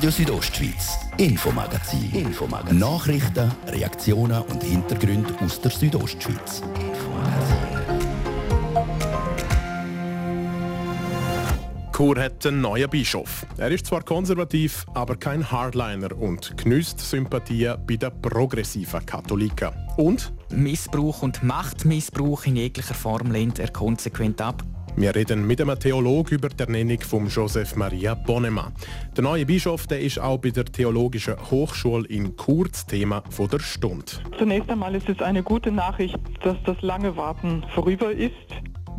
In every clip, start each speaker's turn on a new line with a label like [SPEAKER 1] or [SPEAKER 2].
[SPEAKER 1] Radio Südostschweiz, Infomagazin. Infomagazin. Nachrichten, Reaktionen und Hintergründe aus der Südostschweiz.
[SPEAKER 2] Chur hat einen neuen Bischof. Er ist zwar konservativ, aber kein Hardliner und genießt Sympathie bei den progressiven Katholiken. Und?
[SPEAKER 3] Missbrauch und Machtmissbrauch in jeglicher Form lehnt er konsequent ab.
[SPEAKER 2] Wir reden mit einem Theologen über die Ernennung von Joseph Maria Bonema. Der neue Bischof der ist auch bei der Theologischen Hochschule in das Thema der Stunde.
[SPEAKER 4] Zunächst einmal ist es eine gute Nachricht, dass das lange Warten vorüber ist.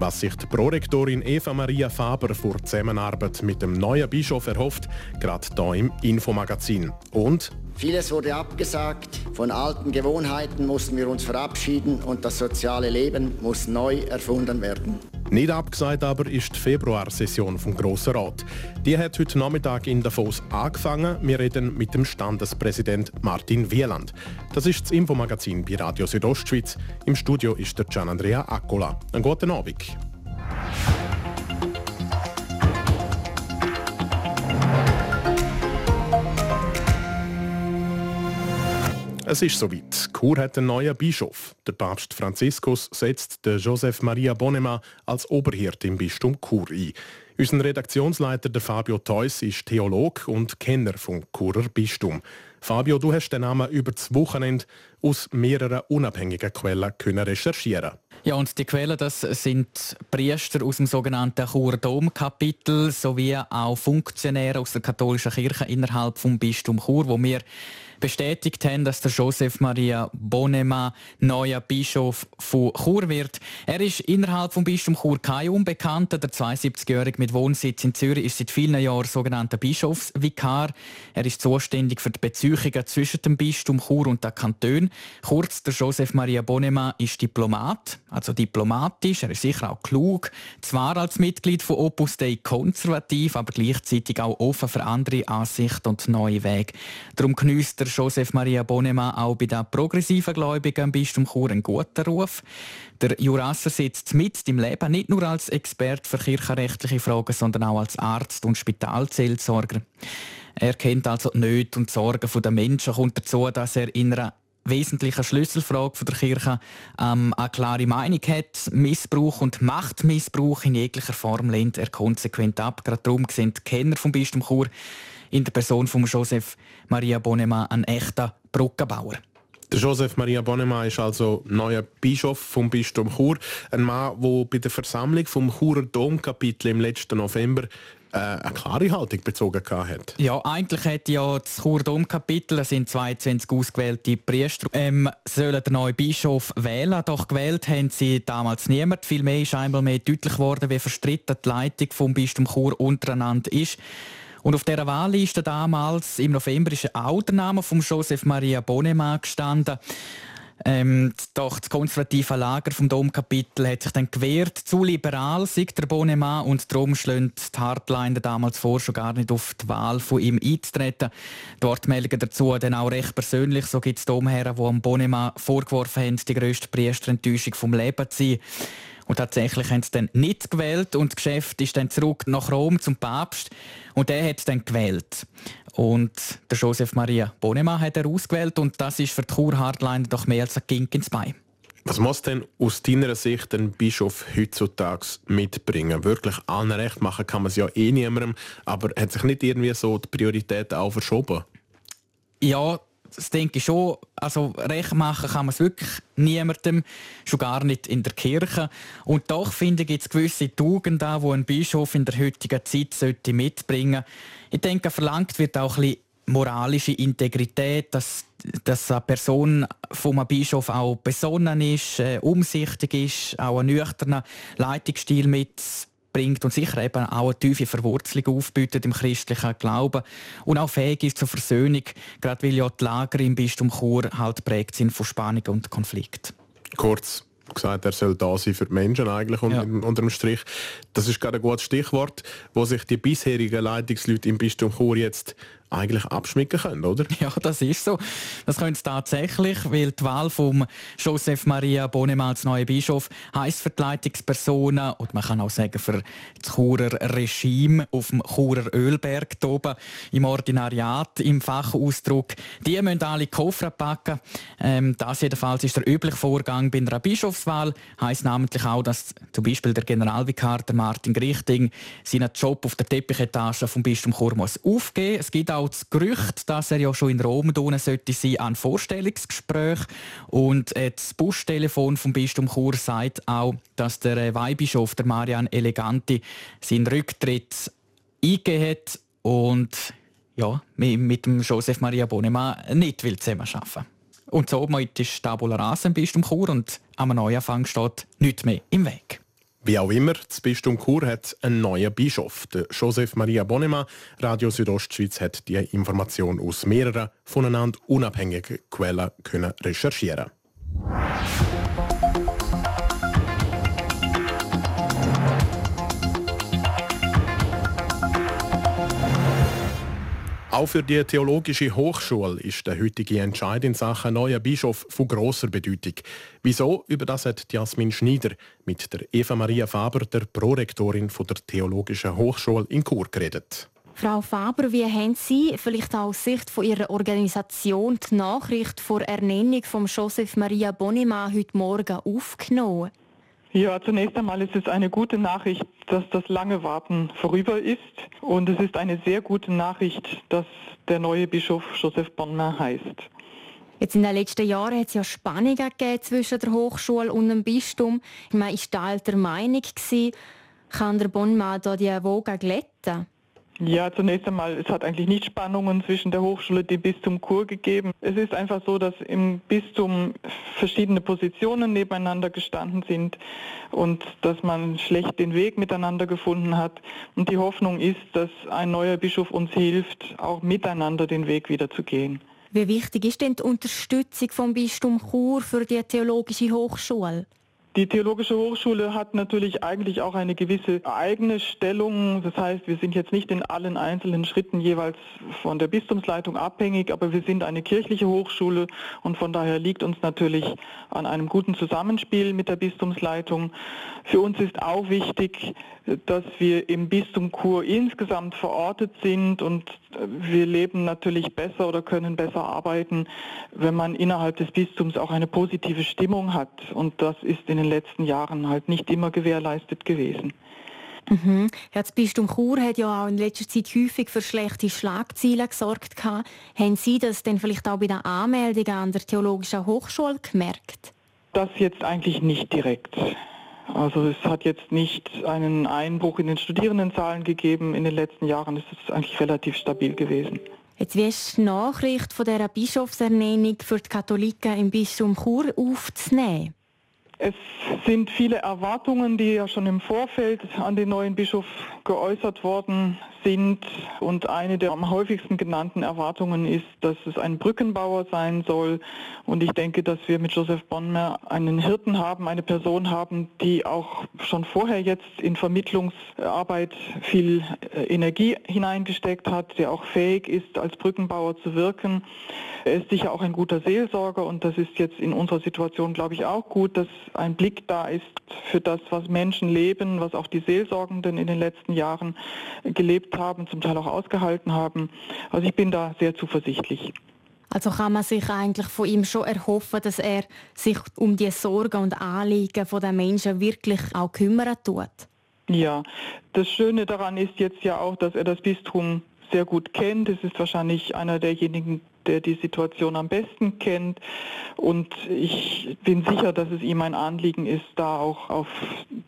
[SPEAKER 2] Was sich die Prorektorin Eva Maria Faber vor Zusammenarbeit mit dem neuen Bischof erhofft, gerade hier im Infomagazin. Und
[SPEAKER 5] Vieles wurde abgesagt, von alten Gewohnheiten mussten wir uns verabschieden und das soziale Leben muss neu erfunden werden.
[SPEAKER 2] Nicht abgesagt aber ist die Februarsession vom Grossen Rat. Die hat heute Nachmittag in Davos angefangen. Wir reden mit dem Standespräsident Martin Wieland. Das ist das Infomagazin bei Radio Südostschweiz. Im Studio ist der Gian Andrea Accola. Einen guten Abend. Es ist soweit. Chur hat einen neuen Bischof. Der Papst Franziskus setzt den Joseph Maria Bonema als Oberhirt im Bistum Chur ein. Unser Redaktionsleiter der Fabio Theus ist Theolog und Kenner vom Churer Bistum. Fabio, du hast den Namen über das Wochenende aus mehreren unabhängigen Quellen können recherchieren.
[SPEAKER 3] Ja, und die Quellen das sind Priester aus dem sogenannten Churer Domkapitel sowie auch Funktionäre aus der katholischen Kirche innerhalb vom Bistum Chur, wo wir bestätigt haben, dass der Joseph Maria Bonema neuer Bischof von Chur wird. Er ist innerhalb vom Bistum Chur kein Unbekannter. Der 72-Jährige mit Wohnsitz in Zürich ist seit vielen Jahren sogenannter Bischofsvikar. Er ist zuständig für die Beziehungen zwischen dem Bistum Chur und den Kantonen. Kurz, der Joseph Maria Bonema ist Diplomat, also diplomatisch. Er ist sicher auch klug. Zwar als Mitglied von Opus Dei konservativ, aber gleichzeitig auch offen für andere Ansichten und neue Wege. Darum genießt der Joseph Maria Bonema auch bei den progressiven Gläubigen im Bistum Chur einen guten Ruf. Der Jurasser sitzt mit im Leben nicht nur als Experte für kirchenrechtliche Fragen, sondern auch als Arzt und Spitalseelsorger. Er kennt also die Nöte und Sorgen der Menschen, kommt dazu, dass er in einer wesentlichen Schlüsselfrage der Kirche ähm, eine klare Meinung hat. Missbrauch und Machtmissbrauch in jeglicher Form lehnt er konsequent ab. Gerade darum sind die Kenner vom Bistum Chur in der Person von Joseph Maria Bonema ein echter Brückenbauer.
[SPEAKER 2] Der Joseph Maria Bonema ist also neuer Bischof vom Bistum Chur, ein Mann, der bei der Versammlung vom Churer Domkapitel im letzten November äh, eine klare Haltung bezogen hat.
[SPEAKER 3] Ja, eigentlich hat ja das Chur Domkapitel, es sind 22 ausgewählte Priester, ähm, sollen den neuen Bischof wählen. Doch gewählt haben sie damals niemand. Vielmehr ist einmal mehr deutlich geworden, wie verstritten die Leitung vom Bistum Chur untereinander ist. Und auf dieser Wahlliste damals im November ist auch der Name von Joseph Maria Bonema gestanden. Ähm, doch das konservative Lager vom Domkapitel hat sich dann gewehrt. Zu liberal sagt der Bonema und darum schlönt die Hardliner damals vor, schon gar nicht auf die Wahl von ihm einzutreten. Dort melden dazu dann auch recht persönlich, so gibt es Domherren, die am Bonema vorgeworfen haben, die grösste Priesterenttäuschung vom Leben zu sein. Und tatsächlich haben sie dann nicht gewählt und das Geschäft ist dann zurück nach Rom zum Papst und der hat dann gewählt. Und der Joseph Maria Bonema hat er ausgewählt und das ist für die Kur-Hardliner doch mehr als ein Gink ins Bein.
[SPEAKER 2] Was muss denn aus deiner Sicht ein Bischof heutzutage mitbringen? Wirklich allen recht machen kann man es ja eh niemandem, aber hat sich nicht irgendwie so die Priorität auch verschoben?
[SPEAKER 3] Ja, das denke ich schon. Also recht machen kann man es wirklich niemandem, schon gar nicht in der Kirche. Und doch finde ich, gibt es gewisse Tugenden, die ein Bischof in der heutigen Zeit sollte mitbringen sollte. Ich denke, verlangt wird auch ein bisschen moralische Integrität, dass, dass eine Person vom Bischof auch besonnen ist, äh, umsichtig ist, auch einen nüchternen Leitungsstil mit bringt und sicher eben auch eine tiefe Verwurzelung aufbietet im christlichen Glauben und auch fähig ist zur Versöhnung, gerade weil ja die Lager im Bistum Chur halt prägt sind von Spannung und Konflikt.
[SPEAKER 2] Kurz gesagt, er soll da sein für die Menschen eigentlich ja. unter dem Strich. Das ist gerade ein gutes Stichwort, wo sich die bisherigen Leitungsleute im Bistum Chur jetzt eigentlich abschmecken können, oder?
[SPEAKER 3] Ja, das ist so. Das können sie tatsächlich, weil die Wahl von Joseph Maria Bonema als neuer Bischof heisst für die Leitungspersonen und man kann auch sagen für das Churer Regime auf dem Churer Ölberg oben im Ordinariat im Fachausdruck. Die müssen alle Koffer packen. Ähm, das jedenfalls ist der übliche Vorgang bei einer Bischofswahl. Heißt namentlich auch, dass zum Beispiel der Generalvikar der Martin Grichting seinen Job auf der Teppichetage vom Bistum Chur muss aufgeben. Es gibt auch das Gerücht, dass er ja schon in Rom tun sollte sein an Vorstellungsgespräch und das Bustelefon vom Bistum Chur sagt auch, dass der Weihbischof, der Marian Eleganti, seinen Rücktritt eingegeben hat und ja, mit dem Josef Maria Bonema nicht will zusammenarbeiten Und somit ist Tabula Rasa im Bistum Chur und am Neuanfang steht nichts mehr im Weg.
[SPEAKER 2] Wie auch immer, das Bistum Chur hat einen neuen Bischof. Der Joseph Maria Bonema, Radio Südostschweiz, hat die Information aus mehreren voneinander unabhängigen Quellen können recherchieren Auch für die Theologische Hochschule ist der heutige Entscheid in Sachen neuer Bischof von großer Bedeutung. Wieso? Über das hat Jasmin Schneider mit der Eva Maria Faber, der Prorektorin der Theologischen Hochschule in Chur, geredet.
[SPEAKER 6] Frau Faber, wie haben Sie vielleicht aus Sicht von Ihrer Organisation die Nachricht vor Ernennung von Joseph Maria Bonima heute Morgen aufgenommen?
[SPEAKER 4] Ja, zunächst einmal ist es eine gute Nachricht, dass das lange Warten vorüber ist. Und es ist eine sehr gute Nachricht, dass der neue Bischof Joseph Bonner heißt.
[SPEAKER 6] Jetzt in den letzten Jahren hat es ja Spannungen zwischen der Hochschule und dem Bistum. Man war da alter Meinung. Kann der Bonner da die Wogen glätten?
[SPEAKER 4] Ja, zunächst einmal, es hat eigentlich nicht Spannungen zwischen der Hochschule und dem Bistum Chur gegeben. Es ist einfach so, dass im Bistum verschiedene Positionen nebeneinander gestanden sind und dass man schlecht den Weg miteinander gefunden hat. Und die Hoffnung ist, dass ein neuer Bischof uns hilft, auch miteinander den Weg wieder zu gehen.
[SPEAKER 6] Wie wichtig ist denn die Unterstützung vom Bistum Chur für die Theologische Hochschule?
[SPEAKER 4] Die Theologische Hochschule hat natürlich eigentlich auch eine gewisse eigene Stellung. Das heißt, wir sind jetzt nicht in allen einzelnen Schritten jeweils von der Bistumsleitung abhängig, aber wir sind eine kirchliche Hochschule und von daher liegt uns natürlich an einem guten Zusammenspiel mit der Bistumsleitung. Für uns ist auch wichtig, dass wir im Bistum Chur insgesamt verortet sind und wir leben natürlich besser oder können besser arbeiten, wenn man innerhalb des Bistums auch eine positive Stimmung hat. Und das ist in den letzten Jahren halt nicht immer gewährleistet gewesen.
[SPEAKER 6] Mhm. Ja, das Bistum Chur hat ja auch in letzter Zeit häufig für schlechte Schlagzeilen gesorgt. Haben Sie das denn vielleicht auch bei der Anmeldung an der Theologischen Hochschule gemerkt?
[SPEAKER 4] Das jetzt eigentlich nicht direkt. Also es hat jetzt nicht einen Einbruch in den Studierendenzahlen gegeben. In den letzten Jahren ist es eigentlich relativ stabil gewesen.
[SPEAKER 6] Jetzt wie ist die Nachricht von dieser Bischofsernennung für die Katholiken im Bistum Chur aufzunehmen?
[SPEAKER 4] Es sind viele Erwartungen, die ja schon im Vorfeld an den neuen Bischof geäußert worden sind. Und eine der am häufigsten genannten Erwartungen ist, dass es ein Brückenbauer sein soll. Und ich denke, dass wir mit Joseph Bonner einen Hirten haben, eine Person haben, die auch schon vorher jetzt in Vermittlungsarbeit viel äh, Energie hineingesteckt hat, der auch fähig ist, als Brückenbauer zu wirken. Er ist sicher auch ein guter Seelsorger und das ist jetzt in unserer Situation, glaube ich, auch gut, dass ein Blick da ist für das, was Menschen leben, was auch die Seelsorgenden in den letzten Jahren gelebt haben, zum Teil auch ausgehalten haben. Also ich bin da sehr zuversichtlich.
[SPEAKER 6] Also kann man sich eigentlich von ihm schon erhoffen, dass er sich um die Sorgen und Anliegen der Menschen wirklich auch kümmern tut?
[SPEAKER 4] Ja, das Schöne daran ist jetzt ja auch, dass er das Bistum sehr gut kennt. Es ist wahrscheinlich einer derjenigen, der die Situation am besten kennt. Und ich bin sicher, dass es ihm ein Anliegen ist, da auch auf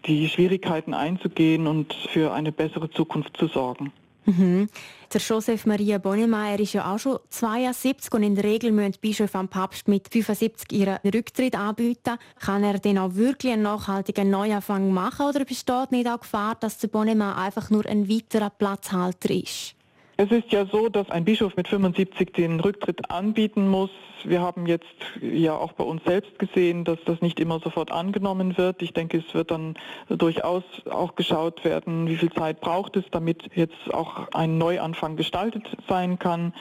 [SPEAKER 4] die Schwierigkeiten einzugehen und für eine bessere Zukunft zu sorgen.
[SPEAKER 6] Mhm. Der Joseph Maria Bonnemeyer ist ja auch schon 72 und in der Regel müssen die Bischöfe am Papst mit 75 ihren Rücktritt anbieten. Kann er denn auch wirklich einen nachhaltigen Neuanfang machen oder besteht nicht auch Gefahr, dass der Bonnemeyer einfach nur ein weiterer Platzhalter ist?
[SPEAKER 4] Es ist ja so, dass ein Bischof mit 75 den Rücktritt anbieten muss. Wir haben jetzt ja auch bei uns selbst gesehen, dass das nicht immer sofort angenommen wird. Ich denke, es wird dann durchaus auch geschaut werden, wie viel Zeit braucht es, damit jetzt auch ein Neuanfang gestaltet sein kann.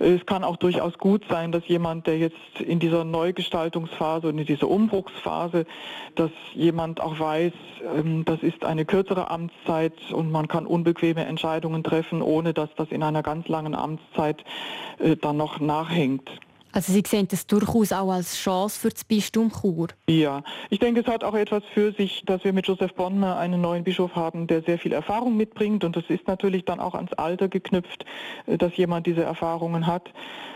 [SPEAKER 4] Es kann auch durchaus gut sein, dass jemand, der jetzt in dieser Neugestaltungsphase und in dieser Umbruchsphase, dass jemand auch weiß, ähm, das ist eine kürzere Amtszeit und man kann unbequeme Entscheidungen treffen, ohne dass das in einer ganz langen Amtszeit äh, dann noch nachhängt.
[SPEAKER 6] Also Sie sehen das durchaus auch als Chance für das Bistum Chur?
[SPEAKER 4] Ja, ich denke, es hat auch etwas für sich, dass wir mit Josef Bonner einen neuen Bischof haben, der sehr viel Erfahrung mitbringt und das ist natürlich dann auch ans Alter geknüpft, äh, dass jemand diese Erfahrungen hat.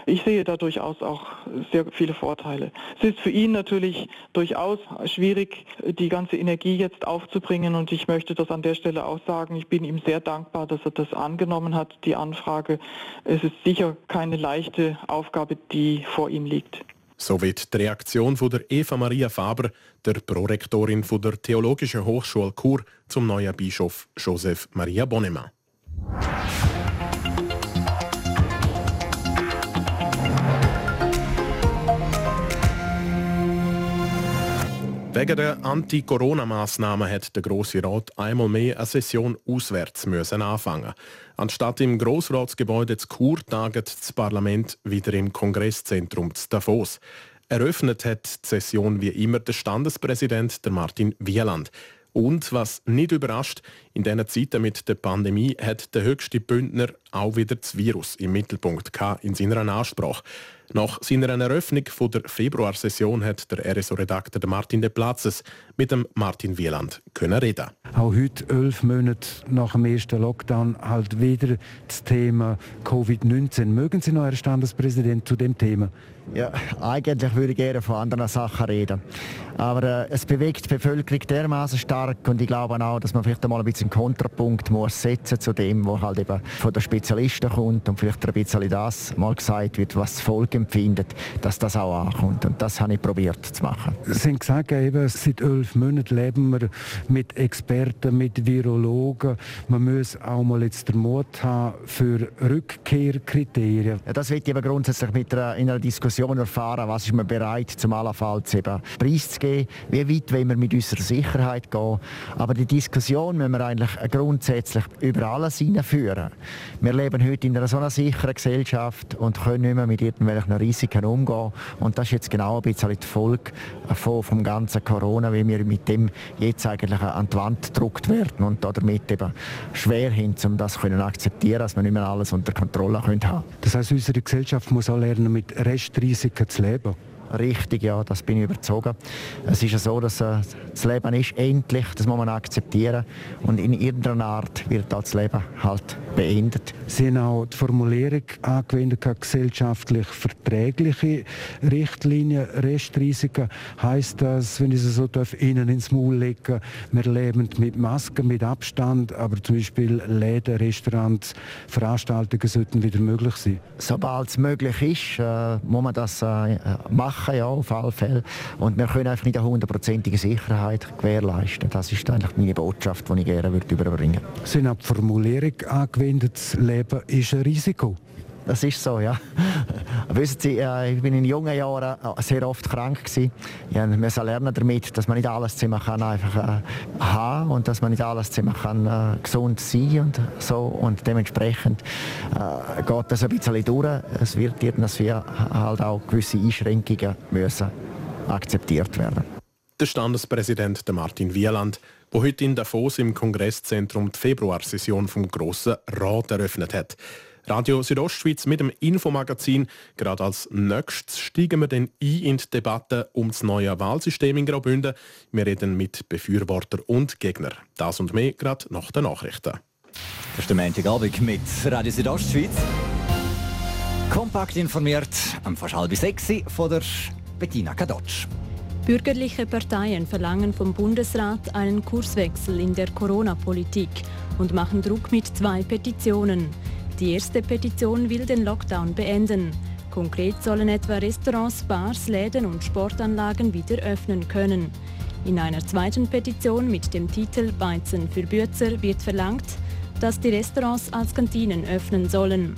[SPEAKER 4] Ich sehe da durchaus auch sehr viele Vorteile. Es ist für ihn natürlich durchaus schwierig, die ganze Energie jetzt aufzubringen und ich möchte das an der Stelle auch sagen. Ich bin ihm sehr dankbar, dass er das angenommen hat, die Anfrage. Es ist sicher keine leichte Aufgabe, die vor ihm liegt.
[SPEAKER 2] So wird die Reaktion von der Eva Maria Faber, der Prorektorin von der Theologischen Hochschule Chur, zum neuen Bischof Joseph Maria Bonnemann. Wegen der Anti-Corona-Massnahmen hat der Grosse Rat einmal mehr eine Session auswärts müssen anfangen. Anstatt im Grossratsgebäude zu Chur taget das Parlament wieder im Kongresszentrum zu Davos. Eröffnet hat die Session wie immer der Standespräsident der Martin Wieland. Und was nicht überrascht, in diesen Zeiten mit der Pandemie hat der höchste Bündner auch wieder das Virus im Mittelpunkt in seiner Ansprache. Nach seiner Eröffnung der Februarsession hat der RSO-Redakteur Martin De Platzes mit dem Martin Wieland können reden.
[SPEAKER 7] Auch heute, elf Monate nach dem ersten Lockdown, halt wieder das Thema Covid-19. Mögen Sie noch, Herr Standespräsident, zu dem Thema?
[SPEAKER 5] Ja, eigentlich würde ich gerne von anderen Sachen reden. Aber äh, es bewegt die Bevölkerung dermaßen stark und ich glaube auch, dass man vielleicht einmal ein bisschen einen Kontrapunkt muss setzen zu dem, was halt eben von den Spezialisten kommt und vielleicht ein bisschen das mal gesagt wird, was das Volk empfindet, dass das auch ankommt. Und das habe ich probiert zu machen.
[SPEAKER 7] Sie haben gesagt, eben, seit elf Monaten leben wir mit Experten, mit Virologen. Man muss auch mal jetzt den Mut haben für Rückkehrkriterien.
[SPEAKER 5] Ja, das wird eben grundsätzlich mit einer, in einer Diskussion erfahren, was ist man bereit, zum allenfalls eben preiszugeben, wie weit wollen wir mit unserer Sicherheit gehen. Aber die Diskussion müssen wir eigentlich grundsätzlich über alles hineinführen. Wir leben heute in einer so einer sicheren Gesellschaft und können nicht mehr mit irgendwelchen mit Risiken umgehen. Und das ist jetzt genau ein bisschen die Folge von, vom ganzen Corona, wie wir mit dem jetzt eigentlich an die Wand gedruckt werden und damit eben schwer hin, um das zu akzeptieren, dass wir nicht mehr alles unter Kontrolle haben können.
[SPEAKER 7] Das heißt, unsere Gesellschaft muss auch lernen, mit Restrisiken zu leben?
[SPEAKER 5] Richtig, ja, das bin ich überzogen. Es ist ja so, dass äh, das Leben ist endlich, das muss man akzeptieren und in irgendeiner Art wird das Leben halt beendet.
[SPEAKER 7] Sie haben auch die Formulierung angewendet, gesellschaftlich verträgliche Richtlinien, Restrisiken. Heißt das, wenn ich es so darf, Ihnen ins Maul legen, wir leben mit Masken, mit Abstand, aber zum Beispiel Läden, Restaurants, Veranstaltungen sollten wieder möglich sein?
[SPEAKER 5] Sobald es möglich ist, äh, muss man das äh, machen machen, ja, auf alle Fälle. Und wir können einfach nicht eine hundertprozentige Sicherheit gewährleisten. Das ist eigentlich meine Botschaft, die ich gerne würde überbringen würde.
[SPEAKER 7] Sie haben die Formulierung angewendet, das Leben ist ein Risiko.
[SPEAKER 5] Das ist so, ja. Wissen Sie, äh, ich bin in jungen Jahren äh, sehr oft krank gewesen. Ich musste lernen damit, dass man nicht alles Zimmer kann einfach äh, haben und dass man nicht alles Zimmer kann äh, gesund sein und so und dementsprechend äh, geht das ein bisschen durch. Es wird irgendwie halt auch gewisse Einschränkungen müssen akzeptiert werden.
[SPEAKER 2] Der Standespräsident Martin Wieland, der heute in Davos im Kongresszentrum die Februarsession vom Grossen Rat eröffnet hat. Radio Südostschweiz mit dem Infomagazin. Gerade als nächstes steigen wir dann ein in die Debatte um das neue Wahlsystem in Graubünden. Wir reden mit Befürworter und Gegner. Das und mehr gerade nach den Nachrichten.
[SPEAKER 8] Das ist der Montagabend mit Radio Südostschweiz. Kompakt informiert am fast halb sechs von der Bettina Kadotsch.
[SPEAKER 9] Bürgerliche Parteien verlangen vom Bundesrat einen Kurswechsel in der Corona-Politik und machen Druck mit zwei Petitionen. Die erste Petition will den Lockdown beenden. Konkret sollen etwa Restaurants, Bars, Läden und Sportanlagen wieder öffnen können. In einer zweiten Petition mit dem Titel Weizen für Bürzer wird verlangt, dass die Restaurants als Kantinen öffnen sollen.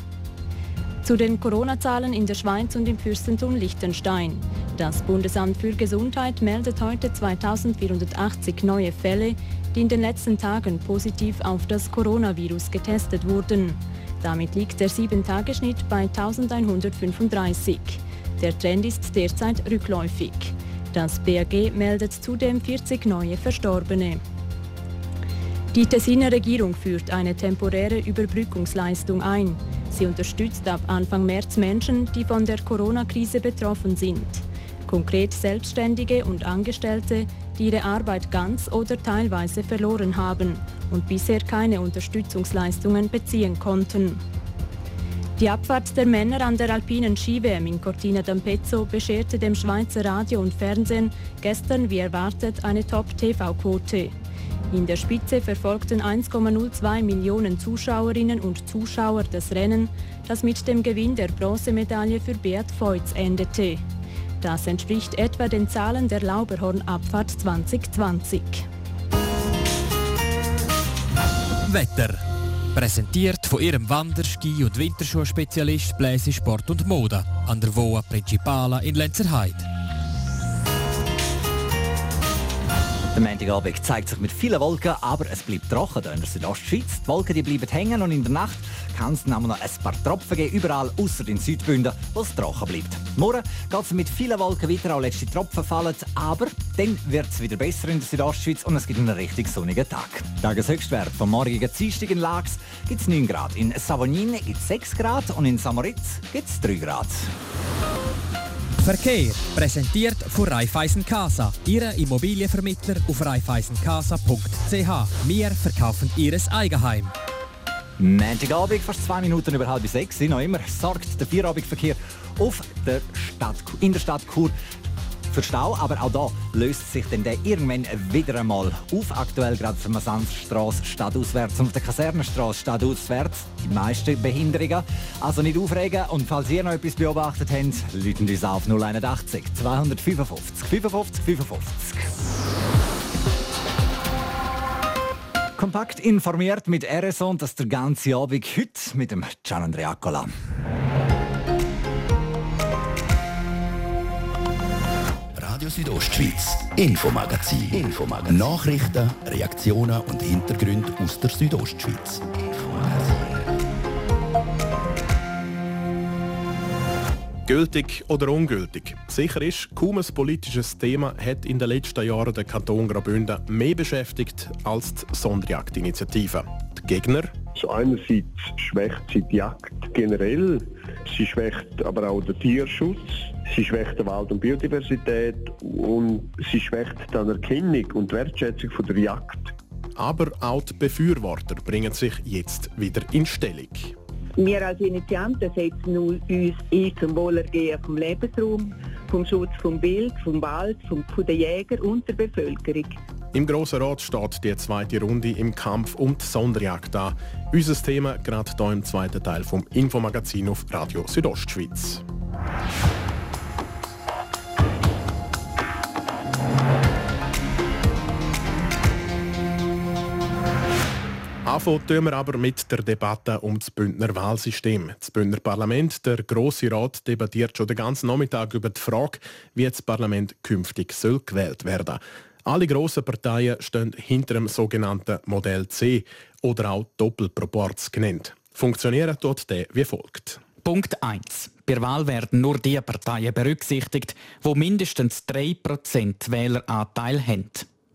[SPEAKER 9] Zu den Corona-Zahlen in der Schweiz und im Fürstentum Liechtenstein. Das Bundesamt für Gesundheit meldet heute 2480 neue Fälle, die in den letzten Tagen positiv auf das Coronavirus getestet wurden. Damit liegt der 7-Tage-Schnitt bei 1135. Der Trend ist derzeit rückläufig. Das BAG meldet zudem 40 neue Verstorbene. Die Tessiner Regierung führt eine temporäre Überbrückungsleistung ein. Sie unterstützt ab Anfang März Menschen, die von der Corona-Krise betroffen sind. Konkret Selbstständige und Angestellte, die ihre Arbeit ganz oder teilweise verloren haben und bisher keine Unterstützungsleistungen beziehen konnten. Die Abfahrt der Männer an der alpinen Ski-WM in Cortina d'Ampezzo bescherte dem Schweizer Radio und Fernsehen gestern wie erwartet eine Top-TV-Quote. In der Spitze verfolgten 1,02 Millionen Zuschauerinnen und Zuschauer das Rennen, das mit dem Gewinn der Bronzemedaille für Beat Feutz endete. Das entspricht etwa den Zahlen der Lauberhorn-Abfahrt 2020.
[SPEAKER 10] Wetter. Präsentiert von ihrem Wander-, Ski- und Winterschuhspezialist Bläse Sport und Mode an der Voa Principala in Lenzerheide.
[SPEAKER 8] Der Montagabend zeigt sich mit vielen Wolken, aber es bleibt trocken hier in der Südostschweiz. Die Wolken die bleiben hängen und in der Nacht kann es noch ein paar Tropfen geben, überall außer in Südbünden, wo es trocken bleibt. Morgen geht es mit vielen Wolken weiter, auch letzte Tropfen fallen, aber dann wird es wieder besser in der Südostschweiz und es gibt einen richtig sonnigen Tag. Tageshöchstwert vom morgigen Dienstag in Lax gibt es 9 Grad, in Savognin gibt es 6 Grad und in Samoritz gibt es 3 Grad.
[SPEAKER 10] Verkehr präsentiert von Raiffeisen Casa, Ihre Immobilienvermittler auf raiffeisencasa.ch. Wir verkaufen Ihres Eigenheim.
[SPEAKER 8] Montagabend, fast zwei Minuten über halb sechs, noch immer sorgt der Feierabendverkehr auf der Stadt, in der Stadt Chur für Stau, aber auch da löst sich dann der irgendwann wieder einmal auf. Aktuell gerade für Masanzstraße stadtauswärts und auf der Kasernenstraße stadtauswärts die meisten Behinderungen. Also nicht aufregen und falls ihr noch etwas beobachtet habt, läuten uns auf 081 255 55 55. Kompakt informiert mit RSO und das der ganze Abend heute mit dem Gian Andreacola.
[SPEAKER 1] Radio Südostschweiz, Infomagazin. Infomagazin. Nachrichten, Reaktionen und Hintergründe aus der Südostschweiz.
[SPEAKER 2] Gültig oder ungültig? Sicher ist, kaum ein politisches Thema hat in den letzten Jahren den Kanton Graubünden mehr beschäftigt als die Sonderjagdinitiative. Die Gegner?
[SPEAKER 11] Also einerseits schwächt sie die Jagd generell, sie schwächt aber auch den Tierschutz, sie schwächt die Wald- und Biodiversität und sie schwächt die Anerkennung und Wertschätzung von der Jagd.
[SPEAKER 2] Aber auch die Befürworter bringen sich jetzt wieder in Stellung.
[SPEAKER 12] Wir als Initianten setzen uns ein zum Wohlergehen vom Lebensraum, vom Schutz vom Bild, vom Wald, vom, von den Jägern und der Bevölkerung.
[SPEAKER 2] Im Grossen Rat steht die zweite Runde im Kampf um die Sonderjagd an. Unser Thema gerade hier im zweiten Teil vom Infomagazin auf Radio Südostschweiz. Anfangen wir aber mit der Debatte um das Bündner Wahlsystem. Das Bündner Parlament, der Grosse Rat, debattiert schon den ganzen Nachmittag über die Frage, wie das Parlament künftig soll gewählt werden Alle grossen Parteien stehen hinter dem sogenannten Modell C oder auch Doppelproporz genannt. Funktionieren dort der wie folgt.
[SPEAKER 3] Punkt 1. Bei Wahl werden nur die Parteien berücksichtigt, die mindestens 3% Wähleranteil haben.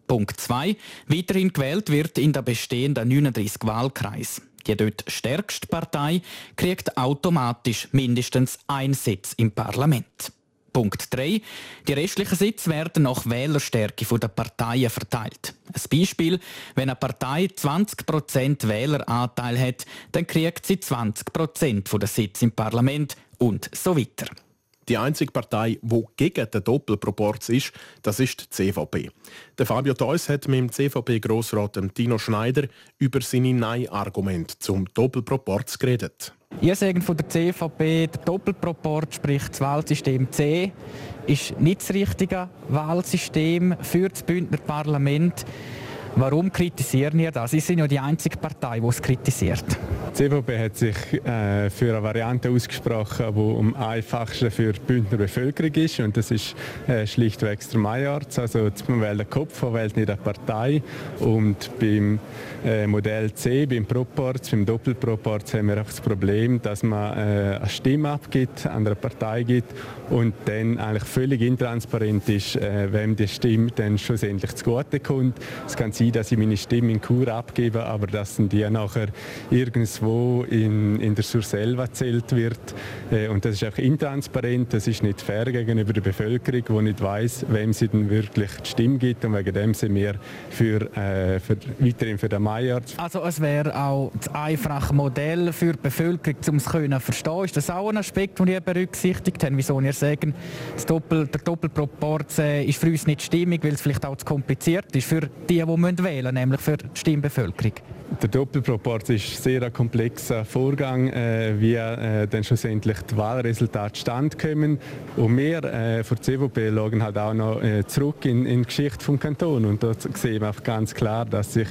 [SPEAKER 3] Punkt 2. Weiterhin gewählt wird in der bestehenden 39 Wahlkreis. Die dort stärkste Partei kriegt automatisch mindestens einen Sitz im Parlament. Punkt 3. Die restlichen Sitze werden nach Wählerstärke der Parteien verteilt. Ein Beispiel, wenn eine Partei 20% Wähleranteil hat, dann kriegt sie 20% der Sitze im Parlament und so weiter.
[SPEAKER 2] Die einzige Partei, die gegen den Doppelproporz ist, das ist die CVP. Der Fabio Theus hat mit dem CVP-Grossrat Tino Schneider über seine Nein-Argumente zum Doppelproporz geredet.
[SPEAKER 3] Ihr sagen von der CVP, der Doppelproporz, sprich das Wahlsystem C, ist nicht das richtige Wahlsystem für das Bündner Parlament. Warum kritisieren ihr das? Sie sind ja die einzige Partei, die es kritisiert.
[SPEAKER 13] Die CVP hat sich äh, für eine Variante ausgesprochen, die am einfachsten für die Bündner Bevölkerung ist. Und das ist äh, schlichtweg der Majarz. Also man wählt den Kopf, man wählt nicht eine Partei. Und beim äh, Modell C, beim Proporz, beim Doppelproporz, haben wir einfach das Problem, dass man äh, eine Stimme abgibt, an eine Partei gibt und dann eigentlich völlig intransparent ist, äh, wem die Stimme dann schlussendlich zugute kommt. Es kann sein, dass ich meine Stimme in Kur abgebe, aber dass die nachher irgendwo in, in der Surselva gezählt wird. Äh, und das ist einfach intransparent, das ist nicht fair gegenüber der Bevölkerung, die nicht weiß, wem sie denn wirklich die Stimme gibt. Und wegen dem sind wir für, äh, für, weiterhin für den Meier.
[SPEAKER 3] Also es wäre auch das einfache Modell für die Bevölkerung, um es zu verstehen. Ist das auch ein Aspekt, den ihr berücksichtigt habt? Wieso ihr sagen, Doppel, der Doppelproporz äh, ist für uns nicht stimmig, weil es vielleicht auch zu kompliziert ist für die, die wählen müssen, nämlich für die Stimmbevölkerung?
[SPEAKER 13] Der Doppelproport ist sehr ein komplexer Vorgang, äh, wie äh, dann schlussendlich die Wahlresultate standkommen. Und wir äh, von der CVP schauen halt auch noch äh, zurück in, in, die Geschichte des Kantons. Und dort sehen wir ganz klar, dass sich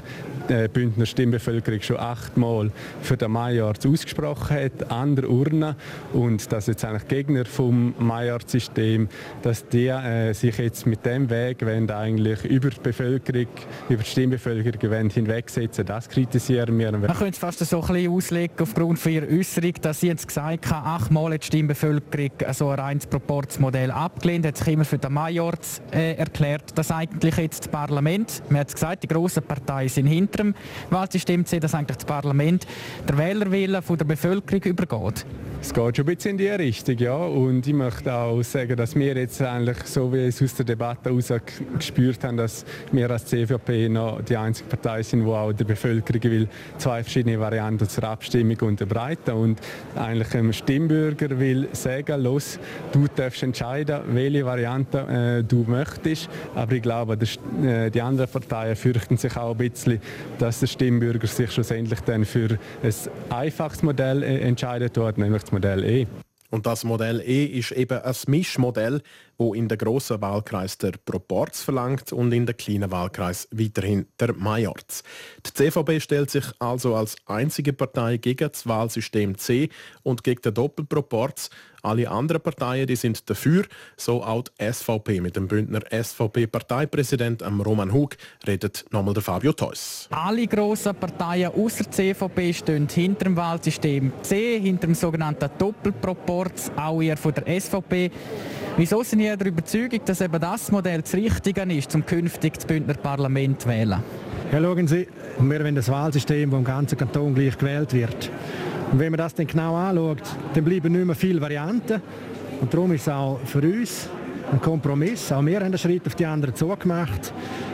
[SPEAKER 13] die Bündner Stimmbevölkerung schon achtmal für den Majorz ausgesprochen hat, an der Urne. Und dass jetzt eigentlich Gegner vom Majorz-System, dass die äh, sich jetzt mit dem Weg wollen, eigentlich über die Bevölkerung, über die Stimmbevölkerung hinwegsetzen, das kritisieren wir.
[SPEAKER 3] Man könnte es fast so ein bisschen auslegen aufgrund von Ihrer Äußerung, dass Sie jetzt gesagt haben, achtmal hat die Stimmbevölkerung so ein reines Proportsmodell abgelehnt, hat sich immer für den Majorz äh, erklärt, dass eigentlich jetzt das Parlament, man hat es gesagt, die grossen Parteien sind hinter dem Wahlsystem, dass eigentlich das Parlament der Wählerwille von der Bevölkerung übergeht.
[SPEAKER 13] Es geht schon ein bisschen in die Richtung, ja. Und ich möchte auch sagen, dass wir jetzt eigentlich, so wie es aus der Debatte heraus gespürt haben, dass wir als CVP noch die einzige Partei sind, die auch der Bevölkerung will zwei verschiedene Varianten zur Abstimmung unterbreiten und eigentlich dem Stimmbürger will sagen, los, du darfst entscheiden, welche Variante äh, du möchtest. Aber ich glaube, der, äh, die anderen Parteien fürchten sich auch ein bisschen, dass der Stimmbürger sich schlussendlich dann für ein einfaches Modell äh, entscheidet nämlich das Modell E.
[SPEAKER 2] Und das Modell E ist eben ein Mischmodell, wo in der grossen Wahlkreis der Proporz verlangt und in der kleinen Wahlkreis weiterhin der Majorz. Die CVP stellt sich also als einzige Partei gegen das Wahlsystem C und gegen den Doppelproporz. Alle anderen Parteien die sind dafür, so auch die SVP mit dem Bündner SVP-Parteipräsident Roman Hug redet nochmal der Fabio Theus.
[SPEAKER 3] Alle grossen Parteien außer CVP stehen hinter dem Wahlsystem C, hinter dem sogenannten Doppelproporz, auch ihr von der SVP. Wieso sind ihr der Überzeugung, dass eben das Modell das Richtige ist, um künftig das Bündner Parlament zu wählen?
[SPEAKER 14] Ja, schauen Sie, wir wollen das Wahlsystem, das im ganzen Kanton gleich gewählt wird. Und wenn man das dann genau anschaut, dann bleiben nicht mehr viele Varianten. Und darum ist es auch für uns ein Kompromiss. Auch wir haben einen Schritt auf die anderen zugemacht.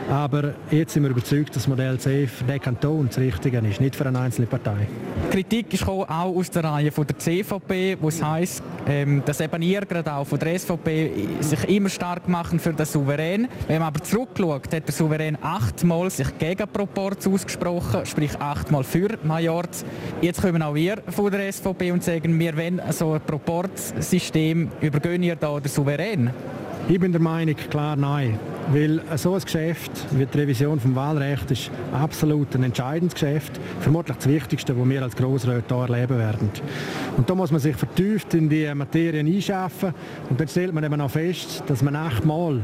[SPEAKER 14] Aber jetzt sind wir überzeugt, dass das Modell C für den Kanton das Richtige ist, nicht für eine einzelne Partei.
[SPEAKER 3] Kritik ist auch aus der Reihe von der CVP, wo es heisst, ähm, dass eben ihr gerade auch von der SVP sich immer stark machen für den Souverän. Wenn man aber zurückschaut, hat der Souverän achtmal sich gegen Proporz ausgesprochen, sprich achtmal für Majorz. Jetzt kommen auch wir von der SVP und sagen, wir wollen so ein Proporzsystem, übergehen ihr da den Souverän?
[SPEAKER 14] Ich bin der Meinung, klar nein. Weil so ein Geschäft wie die Revision des Wahlrechts ist absolut ein entscheidendes Geschäft. Vermutlich das Wichtigste, das wir als Grossräte hier erleben werden. Und da muss man sich vertieft in die Materien einschaffen. Und dann stellt man eben auch fest, dass man achtmal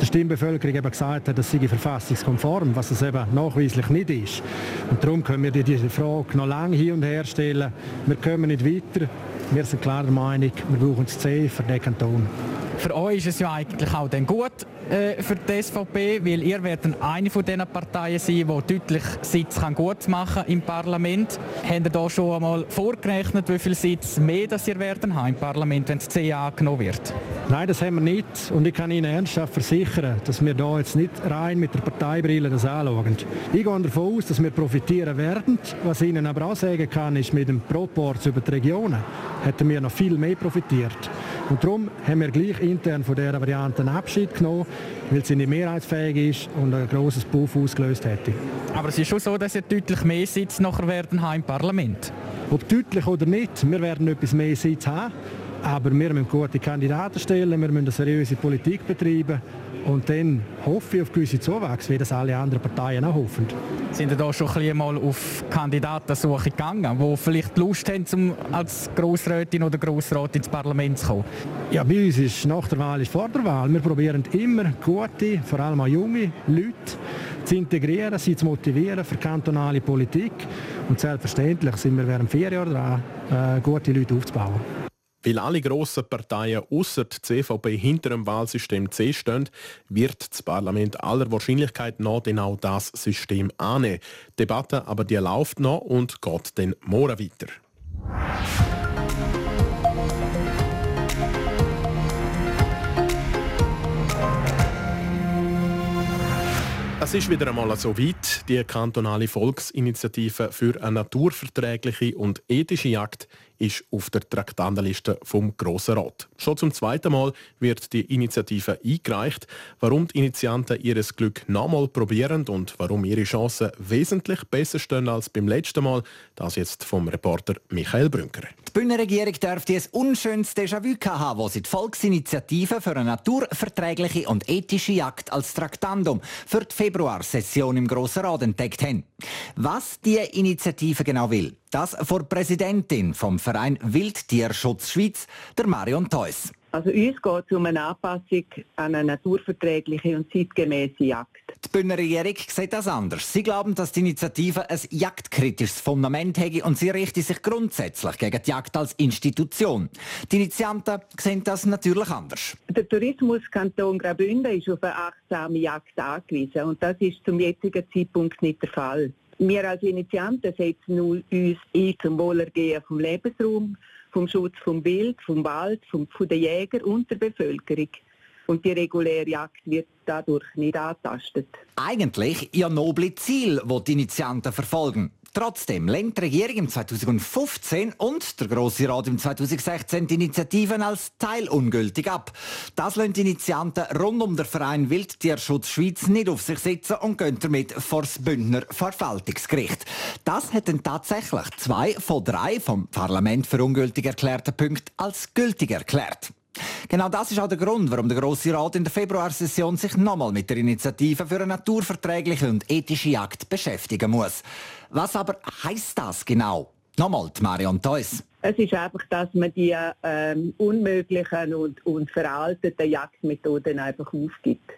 [SPEAKER 14] der Stimmbevölkerung eben gesagt hat, das sei verfassungskonform, was es eben nachweislich nicht ist. Und darum können wir diese Frage noch lange hin und her stellen. Wir kommen nicht weiter. Wir sind klar der Meinung, wir brauchen das C für den Kanton.
[SPEAKER 3] Für euch ist es ja eigentlich auch dann gut äh, für die SVP, weil ihr werdet eine von diesen Parteien sein, die deutlich Sitz kann gut machen im Parlament. Habt ihr da schon einmal vorgerechnet, wie viel Sitz mehr das ihr werden haben im Parlament, wenn das C angenommen wird?
[SPEAKER 14] Nein, das haben wir nicht. Und ich kann Ihnen ernsthaft versichern, dass wir da jetzt nicht rein mit der Parteibrille das anschauen. Ich gehe davon aus, dass wir profitieren werden. Was ich Ihnen aber auch sagen kann, ist, mit dem Proporz über die Regionen hätten wir noch viel mehr profitiert. Und darum haben wir gleich intern von dieser Variante Abschied genommen, weil sie nicht mehrheitsfähig ist und ein grosses Puff ausgelöst hätte.
[SPEAKER 3] Aber es ist schon so, dass ihr deutlich mehr Sitz nachher werden haben im Parlament.
[SPEAKER 14] Ob deutlich oder nicht, wir werden etwas mehr Sitz haben. Aber wir müssen gute Kandidaten stellen, wir müssen eine seriöse Politik betreiben Und dann hoffe ich auf gewisse Zuwachs, wie das alle anderen Parteien auch hoffen.
[SPEAKER 3] Sind Sie da schon ein mal auf Kandidatensuche gegangen, die vielleicht Lust haben, um als Grossrätin oder Grossrat ins Parlament zu kommen?
[SPEAKER 14] Ja, bei uns ist nach der Wahl ist vor der Wahl. Wir probieren immer gute, vor allem auch junge Leute zu integrieren, sie zu motivieren für kantonale Politik. Und selbstverständlich sind wir während vier Jahren dran, äh, gute Leute aufzubauen.
[SPEAKER 2] Weil alle grossen Parteien außer der CVP hinter dem Wahlsystem C stehen, wird das Parlament aller Wahrscheinlichkeit nach genau das System annehmen. Die Debatte aber die läuft noch und geht dann morgen weiter. Es ist wieder einmal so weit. Die kantonale Volksinitiative für eine naturverträgliche und ethische Jagd ist auf der Traktandenliste vom Grossen Rat. Schon zum zweiten Mal wird die Initiative eingereicht. Warum die Initianten ihr Glück nochmal probieren und warum ihre Chancen wesentlich besser stehen als beim letzten Mal, das jetzt vom Reporter Michael Brünker.
[SPEAKER 8] Die Bündner Regierung dürfte ein unschönes Déjà-vu haben, wo sie die Volksinitiative für eine naturverträgliche und ethische Jagd als Traktandum für die Februarsession im Grossen Rat entdeckt haben. Was die Initiative genau will, das vor Präsidentin vom Verein Wildtierschutz Schweiz, der Marion Theus.
[SPEAKER 12] Also uns geht es um eine Anpassung an eine naturverträgliche und zeitgemäße Jagd.
[SPEAKER 8] Die Bündner Regierung sieht das anders. Sie glauben, dass die Initiative ein jagdkritisches Fundament hätte und sie richtet sich grundsätzlich gegen die Jagd als Institution. Die Initianten sehen das natürlich anders.
[SPEAKER 12] Der Tourismuskanton Graubünden ist auf eine achtsame Jagd angewiesen und das ist zum jetzigen Zeitpunkt nicht der Fall. Wir als Initianten setzen uns ein zum Wohlergehen vom Lebensraum, vom Schutz vom Wild, vom Wald, vom, von den Jägern und der Bevölkerung. Und die reguläre Jagd wird dadurch nicht angetastet.
[SPEAKER 8] Eigentlich ja noble Ziel, wo die Initianten verfolgen. Trotzdem lenkt die Regierung im 2015 und der Grosse Rat im 2016 die Initiativen als teilungültig ab. Das lassen die Initianten rund um den Verein Wildtierschutz Schweiz nicht auf sich sitzen und gehen damit vor das Bündner Verwaltungsgericht. Das hat dann tatsächlich zwei von drei vom Parlament für ungültig erklärten Punkte als gültig erklärt. Genau das ist auch der Grund, warum der Grosse Rat in der Februarsession sich nochmal mit der Initiative für eine naturverträgliche und ethische Jagd beschäftigen muss. Was aber heißt das genau? Nochmal, Marion Theus.
[SPEAKER 12] Es ist einfach, dass man die ähm, unmöglichen und, und veralteten Jagdmethoden einfach aufgibt.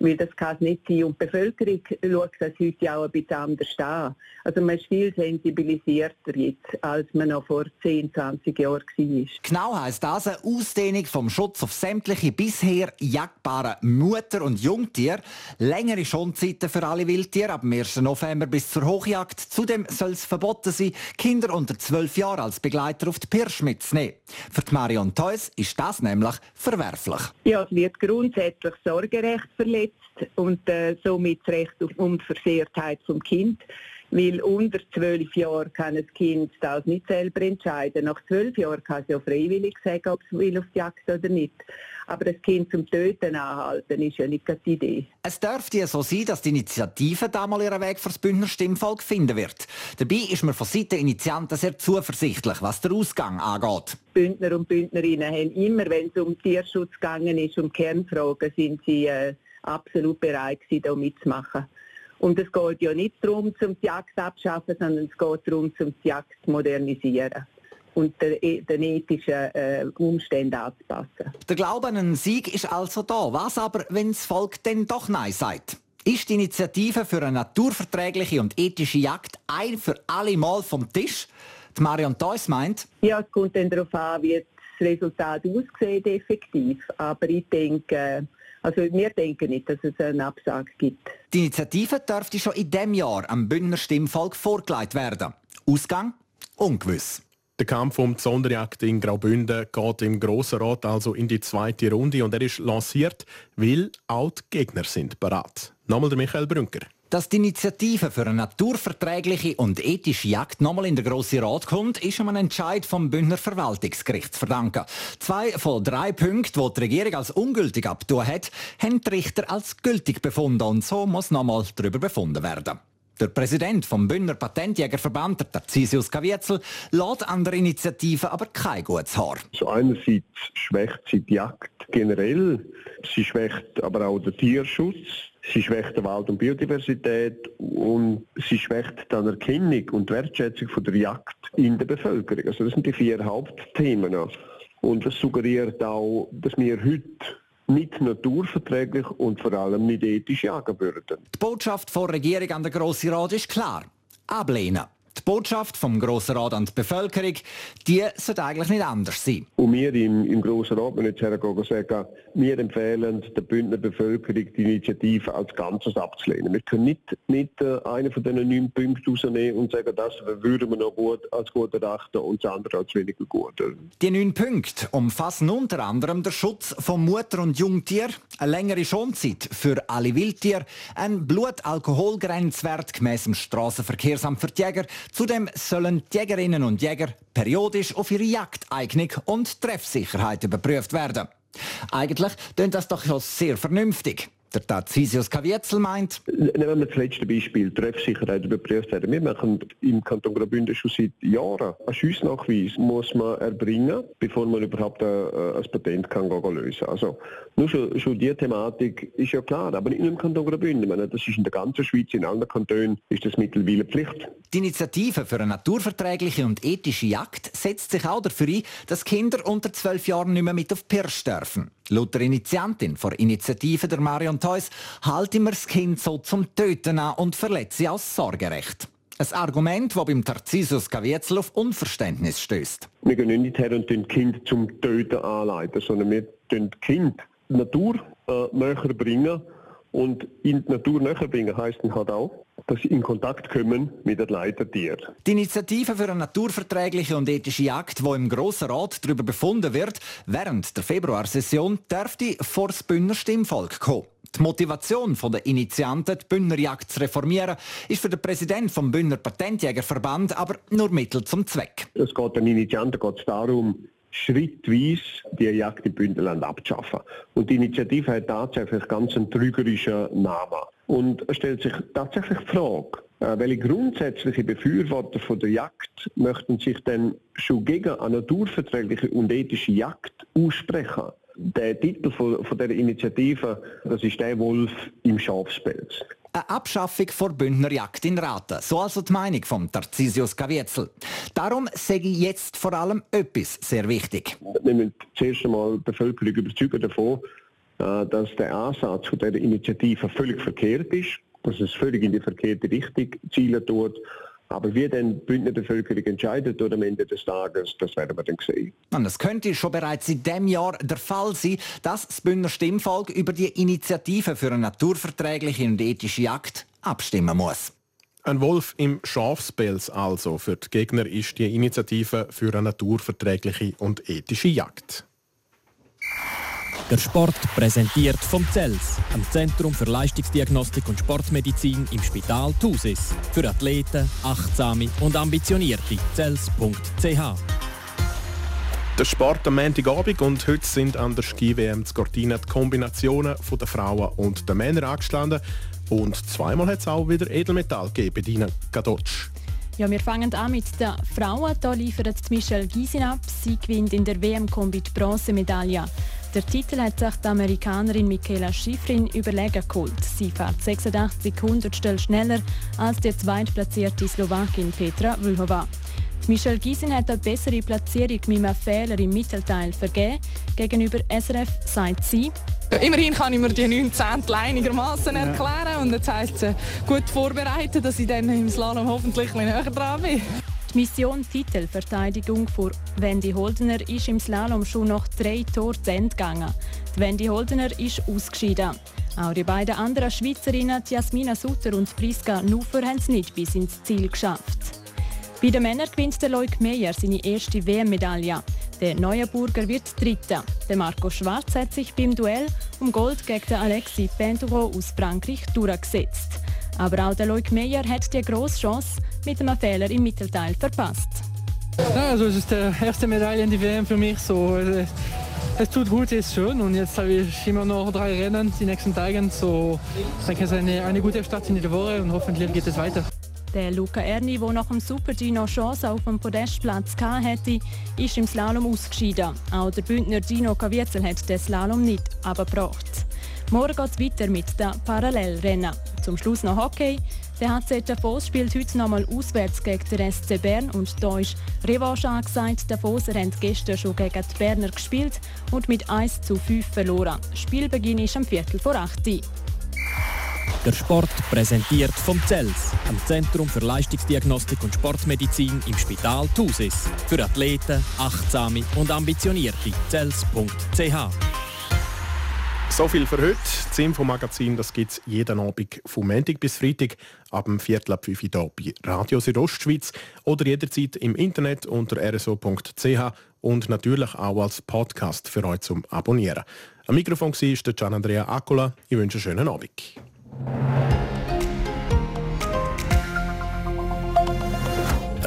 [SPEAKER 12] Weil das kann es nicht sein. Und die Bevölkerung schaut das heute auch ein bisschen anders an. Also man ist viel sensibilisierter jetzt, als man noch vor 10, 20 Jahren war.
[SPEAKER 8] Genau heisst das eine Ausdehnung vom Schutz auf sämtliche bisher jagbaren Mutter- und Jungtiere. Längere Schonzeiten für alle Wildtiere ab dem 1. November bis zur Hochjagd. Zudem soll es verboten sein, Kinder unter 12 Jahren als Begleiter auf die Pirsch mitzunehmen. Für die Marion Theus ist das nämlich verwerflich.
[SPEAKER 12] Ja, es wird grundsätzlich Sorgerecht verletzt und äh, somit das Recht auf Unversehrtheit vom Kind. Weil unter zwölf Jahren kann ein Kind das nicht selber entscheiden. Nach zwölf Jahren kann es ja freiwillig sagen, ob es will auf die Jagd oder nicht. Aber das Kind zum Töten anhalten ist ja nicht die Idee.
[SPEAKER 8] Es dürfte ja so sein, dass die Initiative da mal ihren Weg fürs Bündner Stimmvolk finden wird. Dabei ist man von Seiten der Initianten sehr zuversichtlich, was den Ausgang angeht.
[SPEAKER 12] Bündner und Bündnerinnen haben immer, wenn es um Tierschutz gegangen ist, um Kernfragen, sind sie äh, absolut bereit gewesen, da mitzumachen. Und es geht ja nicht darum, zum die Jagd abschaffen, sondern es geht darum, zum die Jagd zu modernisieren und den, den ethischen äh, Umständen anzupassen.
[SPEAKER 8] Der Glaube an einen Sieg ist also da. Was aber, wenn das Volk denn doch Nein sagt? Ist die Initiative für eine naturverträgliche und ethische Jagd ein für alle Mal vom Tisch? Die Marion Theus meint...
[SPEAKER 12] Ja, es kommt dann darauf an, wie das Resultat aussieht, effektiv. Aber ich denke... Also wir denken nicht, dass es eine Absage gibt.
[SPEAKER 8] Die Initiative dürfte schon in diesem Jahr am Bündner Stimmvolk vorgelegt werden. Ausgang? Ungewiss.
[SPEAKER 2] Der Kampf um die Sonderjagd in Graubünden geht im Grossen Rat also in die zweite Runde und er ist lanciert, weil auch die Gegner sind bereit. Nochmal der Michael Brünker.
[SPEAKER 8] Dass die Initiative für eine naturverträgliche und ethische Jagd nochmal in den Grossen Rat kommt, ist einem Entscheid vom Bündner Verwaltungsgericht zu verdanken. Zwei von drei Punkten, die die Regierung als ungültig abtun hat, haben die Richter als gültig befunden und so muss nochmal darüber befunden werden. Der Präsident vom Bündner Patentjägerverband, der Tarcisius Kavietzel, lässt an der Initiative aber kein gutes Haar.
[SPEAKER 11] So einerseits schwächt sie die Jagd generell, sie schwächt aber auch den Tierschutz, sie schwächt die Wald- und Biodiversität und sie schwächt die Anerkennung und Wertschätzung von der Jagd in der Bevölkerung. Also das sind die vier Hauptthemen. Und das suggeriert auch, dass wir heute nicht naturverträglich und vor allem nicht ethisch jagen würden.
[SPEAKER 8] Die Botschaft der Regierung an den Grossen Rat ist klar. Ablehnen. Die Botschaft vom Grossen Rat an die Bevölkerung, die sollte eigentlich nicht anders sein.
[SPEAKER 11] Und wir im, im Grossen Rat müssen jetzt hergehen sagen, wir empfehlen der Bündner Bevölkerung die Initiative als Ganzes abzulehnen. Wir können nicht, nicht äh, einen von diesen neun Punkten rausnehmen und sagen, das würden wir noch gut, als gut erachten und das andere als weniger gut.
[SPEAKER 8] Die neun Punkte umfassen unter anderem den Schutz von Mutter- und Jungtier, eine längere Schonzeit für alle Wildtiere, ein Blutalkoholgrenzwert gemäss dem Strassenverkehrsamt für die Jäger, Zudem sollen Jägerinnen und Jäger periodisch auf ihre Jagdeignung und Treffsicherheit überprüft werden. Eigentlich klingt das doch schon sehr vernünftig. Der Tarcisius Kavietzel meint,
[SPEAKER 11] Nehmen wir das letzte Beispiel, Treffsicherheit überprüft werden. Wir machen im Kanton Graubünden schon seit Jahren einen Schussnachweis muss man erbringen, bevor man überhaupt ein, ein Patent kann lösen kann. Also nur schon, schon die Thematik ist ja klar, aber nicht nur im Kanton Graubünden. Ich meine, das ist in der ganzen Schweiz, in allen Kantonen ist das mittlerweile Pflicht.
[SPEAKER 8] Die Initiative für eine naturverträgliche und ethische Jagd setzt sich auch dafür ein, dass Kinder unter zwölf Jahren nicht mehr mit auf Pirsch dürfen. Laut der Initiantin der Initiative, der Marion Theus, halten wir das Kind so zum Töten an und verletzt sie aus Sorgerecht. Ein Argument, das beim Tarcisius Gavietzel auf Unverständnis stößt.
[SPEAKER 11] Wir gehen nicht her und das Kind zum Töten anleiten, sondern wir das Kind Natur äh, näher bringen. Und in die Natur näher bringen heisst dann halt auch, dass sie in Kontakt kommen mit den Leitertieren.
[SPEAKER 8] Die Initiative für eine naturverträgliche und ethische Jagd, wo im Grossen Rat darüber befunden wird, während der Februarsession dürfte vor das Bündner Stimmvolk kommen. Die Motivation der Initianten, die Bündnerjagd zu reformieren, ist für den Präsidenten vom Bündner Patentjägerverband aber nur Mittel zum Zweck.
[SPEAKER 11] Es geht den Initianten geht es darum, schrittweise die Jagd im Bündnerland abzuschaffen. Und die Initiative hat tatsächlich ganz einen trügerischen Namen. Und es stellt sich tatsächlich die Frage, äh, welche grundsätzliche Befürworter von der Jagd möchten sich denn schon gegen eine naturverträgliche und ethische Jagd aussprechen? Der Titel von, von der Initiative, das ist der Wolf im Schafspelz.
[SPEAKER 8] Eine Abschaffung vor Bündner Jagd in Raten. So also die Meinung von Tarcisius Kavietzel. Darum sage ich jetzt vor allem etwas sehr wichtig.
[SPEAKER 11] Wir müssen zuerst einmal die Bevölkerung überzeugen davon, dass der Ansatz von dieser Initiative völlig verkehrt ist, dass es völlig in die verkehrte Richtung zielen tut. Aber wie dann die Bündner Bevölkerung entscheidet oder am Ende des Tages, das werden wir dann sehen.
[SPEAKER 8] Und es könnte schon bereits in diesem Jahr der Fall sein, dass das Bündner Stimmvolk über die Initiative für eine naturverträgliche und ethische Jagd abstimmen muss.
[SPEAKER 2] Ein Wolf im Schafspelz also. Für die Gegner ist die Initiative für eine naturverträgliche und ethische Jagd.
[SPEAKER 10] Der Sport präsentiert vom CELS, am Zentrum für Leistungsdiagnostik und Sportmedizin im Spital Thusis. Für Athleten, Achtsame und Ambitionierte. CELS.ch
[SPEAKER 2] der Sport am Montagabend und heute sind an der Ski-WM zu Cortina die Kombinationen der Frauen und der Männer angestanden. Und zweimal hat es auch wieder Edelmetall gegeben, Dina Gadotsch.
[SPEAKER 9] Ja, wir fangen an mit den Frauen. Da liefert Michelle Gysin ab. Sie gewinnt in der WM-Kombi die Bronzemedaille. Der Titel hat sich die Amerikanerin Michaela Schifrin überlegen geholt. Sie fährt 86 Hundertstel schneller als die zweitplatzierte Slowakin Petra Vlhova. Michelle Gysin hat eine bessere Platzierung mit einem Fehler im Mittelteil vergeben. Gegenüber SRF sagt sie,
[SPEAKER 15] Immerhin kann ich mir die 19 einigermaßen erklären und jetzt heisst es gut vorbereitet, dass ich dann im Slalom hoffentlich ein näher dran bin.
[SPEAKER 9] Die Mission Titelverteidigung für Wendy Holdener ist im Slalom schon nach drei Toren zu Ende gegangen. Die Wendy Holdener ist ausgeschieden. Auch die beiden anderen Schweizerinnen, Jasmina Sutter und Priska Nufer, haben es nicht bis ins Ziel geschafft. Bei den Männern gewinnt der Leuk Meyer seine erste WM-Medaille. Der Neuenburger wird Dritter. Der Marco Schwarz hat sich beim Duell um Gold gegen Alexis Penduro aus Frankreich durchgesetzt. Aber auch der Leuk Meyer hat die grosse Chance mit einem Fehler im Mittelteil verpasst.
[SPEAKER 16] Ja, also es ist die erste Medaille in die WM für mich. So, äh, Es tut gut, es ist schön und jetzt habe ich immer noch drei Rennen die nächsten Tage. So, ich denke, es ist eine, eine gute Start in der Woche und hoffentlich geht es weiter.
[SPEAKER 9] Der Luca Erni, der nach dem Super-Gino Chance auf dem Podestplatz hatte, ist im Slalom ausgeschieden. Auch der Bündner Gino Caviezel hat den Slalom nicht abgebracht. Morgen geht es weiter mit den Parallelrennen. Zum Schluss noch Hockey. Der HC Davos spielt heute nochmal auswärts gegen den SC Bern und da ist Revanche angesagt. Davos haben gestern schon gegen die Berner gespielt und mit 1 zu 5 verloren. Spielbeginn ist am Viertel vor 8 Uhr.
[SPEAKER 10] Der Sport präsentiert vom CELS, am Zentrum für Leistungsdiagnostik und Sportmedizin im Spital Thusis. Für Athleten, Achtsame und Ambitionierte. CELS.ch
[SPEAKER 2] so viel für heute. Das Infomagazin gibt es jeden Abend vom Montag bis Freitag ab dem Viertel ab 5 Uhr hier bei Radio Südostschweiz oder jederzeit im Internet unter rso.ch und natürlich auch als Podcast für euch zum Abonnieren. Am Mikrofon war der Gian Andrea Accola. Ich wünsche einen schönen Abend.